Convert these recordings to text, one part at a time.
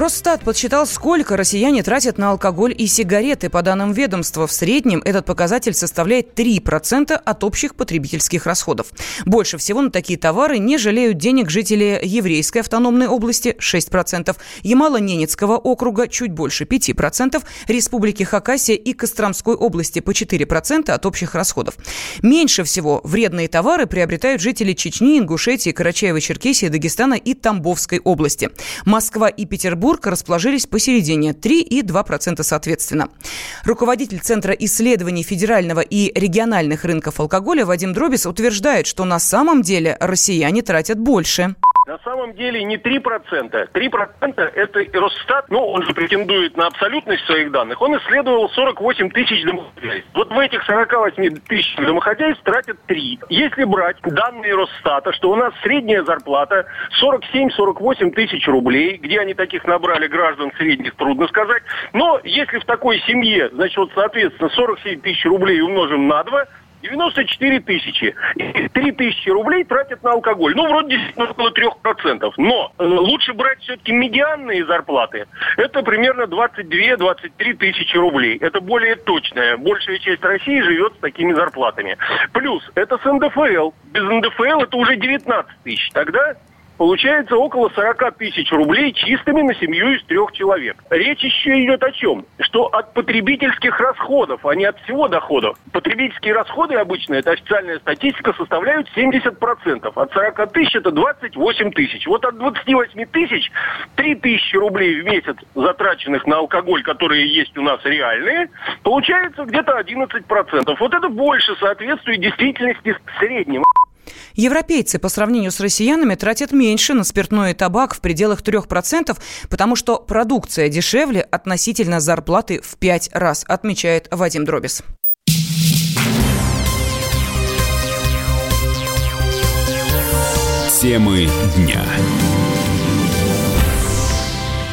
Росстат подсчитал, сколько россияне тратят на алкоголь и сигареты. По данным ведомства, в среднем этот показатель составляет 3% от общих потребительских расходов. Больше всего на такие товары не жалеют денег жители Еврейской автономной области – 6%, Ямало-Ненецкого округа – чуть больше 5%, Республики Хакасия и Костромской области по 4% от общих расходов. Меньше всего вредные товары приобретают жители Чечни, Ингушетии, Карачаева-Черкесии, Дагестана и Тамбовской области. Москва и Петербург Петербург расположились посередине – 3 и 2% соответственно. Руководитель Центра исследований федерального и региональных рынков алкоголя Вадим Дробис утверждает, что на самом деле россияне тратят больше. На самом деле не 3%. 3% это Росстат, ну, он же претендует на абсолютность своих данных. Он исследовал 48 тысяч домохозяйств. Вот в этих 48 тысяч домохозяйств тратят 3. Если брать данные Росстата, что у нас средняя зарплата 47-48 тысяч рублей, где они таких набрали граждан средних, трудно сказать. Но если в такой семье, значит, вот, соответственно, 47 тысяч рублей умножим на 2, 94 тысячи. И 3 тысячи рублей тратят на алкоголь. Ну, вроде действительно около 3%. Но э, лучше брать все-таки медианные зарплаты. Это примерно 22-23 тысячи рублей. Это более точное. Большая часть России живет с такими зарплатами. Плюс, это с НДФЛ. Без НДФЛ это уже 19 тысяч. Тогда получается около 40 тысяч рублей чистыми на семью из трех человек. Речь еще идет о чем? Что от потребительских расходов, а не от всего дохода. Потребительские расходы обычно, это официальная статистика, составляют 70%. От 40 тысяч это 28 тысяч. Вот от 28 тысяч 3 тысячи рублей в месяц затраченных на алкоголь, которые есть у нас реальные, получается где-то 11%. Вот это больше соответствует действительности среднего. Европейцы по сравнению с россиянами тратят меньше на спиртное и табак в пределах 3%, потому что продукция дешевле относительно зарплаты в 5 раз, отмечает Вадим Дробис. Темы дня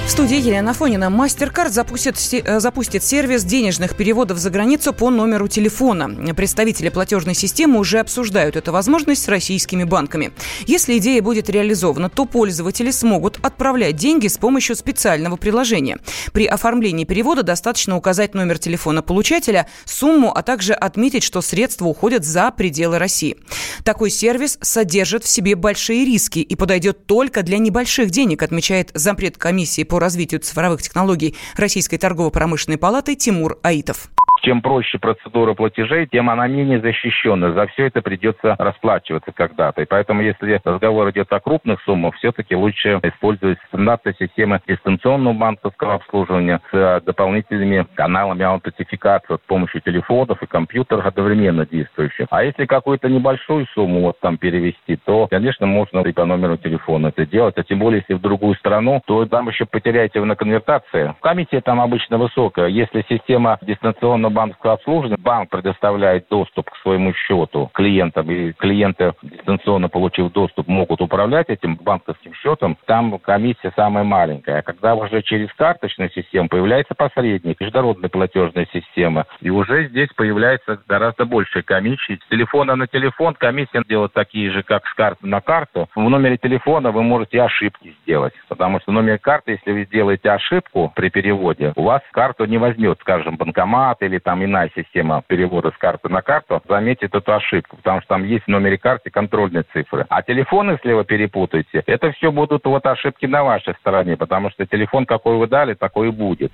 студии Елена Фонина. MasterCard запустит, э, запустит сервис денежных переводов за границу по номеру телефона. Представители платежной системы уже обсуждают эту возможность с российскими банками. Если идея будет реализована, то пользователи смогут отправлять деньги с помощью специального приложения. При оформлении перевода достаточно указать номер телефона получателя, сумму, а также отметить, что средства уходят за пределы России. Такой сервис содержит в себе большие риски и подойдет только для небольших денег, отмечает зампред комиссии по развитию цифровых технологий Российской торгово-промышленной палаты Тимур Аитов. Чем проще процедура платежей, тем она менее защищена. За все это придется расплачиваться когда-то. И поэтому, если разговор идет о крупных суммах, все-таки лучше использовать стандартные системы дистанционного банковского обслуживания с э, дополнительными каналами аутентификации с помощью телефонов и компьютеров одновременно действующих. А если какую-то небольшую сумму вот там перевести, то, конечно, можно и по номеру телефона это делать. А тем более, если в другую страну, то там еще потеряете на конвертации. Комиссия там обычно высокая. Если система дистанционного банковского обслуживания банк предоставляет доступ к своему счету клиентам, и клиенты, дистанционно получив доступ, могут управлять этим банковским счетом, там комиссия самая маленькая. А когда уже через карточную систему появляется посредник, международная платежная система, и уже здесь появляется гораздо большая комиссия. С телефона на телефон комиссия делает такие же, как с карты на карту. В номере телефона вы можете ошибки сделать, потому что в номере карты, если вы сделаете ошибку при переводе, у вас карту не возьмет, скажем, банкомат или или там иная система перевода с карты на карту, заметит эту ошибку, потому что там есть в номере карты контрольные цифры. А телефон, если вы перепутаете, это все будут вот ошибки на вашей стороне, потому что телефон, какой вы дали, такой и будет.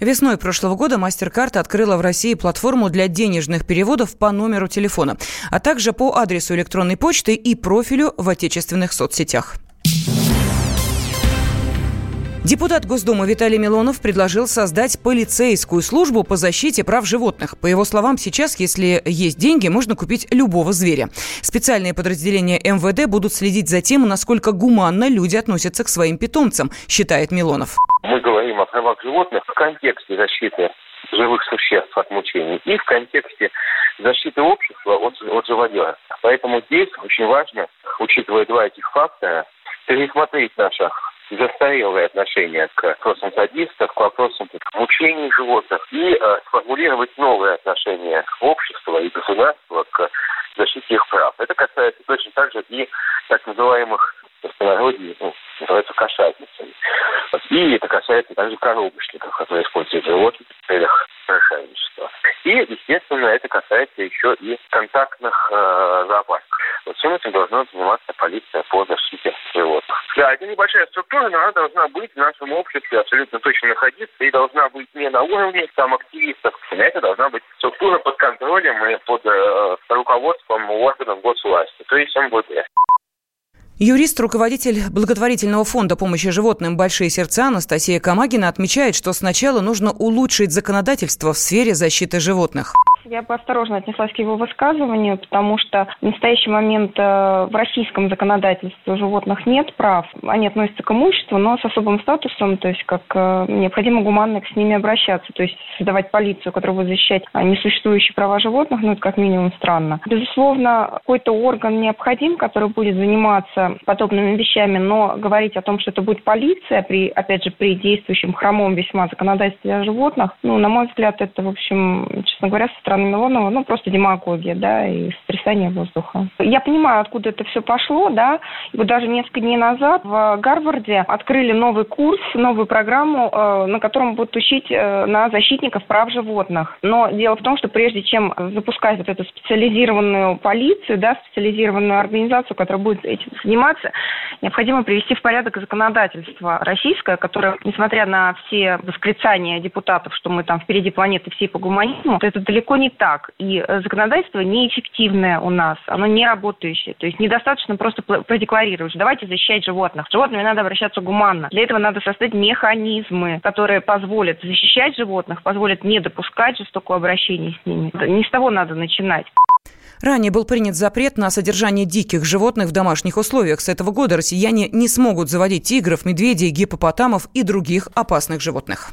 Весной прошлого года MasterCard открыла в России платформу для денежных переводов по номеру телефона, а также по адресу электронной почты и профилю в отечественных соцсетях. Депутат Госдумы Виталий Милонов предложил создать полицейскую службу по защите прав животных. По его словам, сейчас, если есть деньги, можно купить любого зверя. Специальные подразделения МВД будут следить за тем, насколько гуманно люди относятся к своим питомцам, считает Милонов. Мы говорим о правах животных в контексте защиты живых существ от мучений и в контексте защиты общества от, от живодера. Поэтому здесь очень важно, учитывая два этих фактора, пересмотреть наше застарелое отношение к вопросам садистов, к вопросам мучений животных и э, сформулировать новое отношение общества и государства к защите их прав. Это касается точно так же и так называемых простонародье ну, называется кошатницами. И это касается также коробочников, которые используют животных в целях совершенничества. И, естественно, это касается еще и контактных э, зоопарков. Вот всем этим должна заниматься полиция по защите животных. Да, это небольшая структура, но она должна быть в нашем обществе абсолютно точно находиться и должна быть не на уровне там активистов. Это должна быть структура под контролем и под э, руководством органов госвласти, то есть МВД. Юрист, руководитель благотворительного фонда помощи животным «Большие сердца» Анастасия Камагина отмечает, что сначала нужно улучшить законодательство в сфере защиты животных. Я бы осторожно отнеслась к его высказыванию, потому что в настоящий момент э, в российском законодательстве животных нет прав. Они относятся к имуществу, но с особым статусом, то есть как э, необходимо гуманно с ними обращаться, то есть создавать полицию, которая будет защищать а, несуществующие права животных, ну это как минимум странно. Безусловно, какой-то орган необходим, который будет заниматься подобными вещами, но говорить о том, что это будет полиция, при, опять же, при действующем хромом весьма законодательстве о животных, ну, на мой взгляд, это, в общем, честно говоря, со Милонова, ну, просто демагогия, да, и стрясание воздуха. Я понимаю, откуда это все пошло, да, и вот даже несколько дней назад в Гарварде открыли новый курс, новую программу, э, на котором будут учить э, на защитников прав животных. Но дело в том, что прежде чем запускать вот эту специализированную полицию, да, специализированную организацию, которая будет этим заниматься, необходимо привести в порядок законодательство российское, которое, несмотря на все восклицания депутатов, что мы там впереди планеты всей по гуманизму, это далеко не так. И э, законодательство неэффективное у нас, оно не работающее. То есть недостаточно просто продекларировать, давайте защищать животных. С животными надо обращаться гуманно. Для этого надо создать механизмы, которые позволят защищать животных, позволят не допускать жестокого обращения с ними. Не с того надо начинать. Ранее был принят запрет на содержание диких животных в домашних условиях. С этого года россияне не смогут заводить тигров, медведей, гипопотамов и других опасных животных.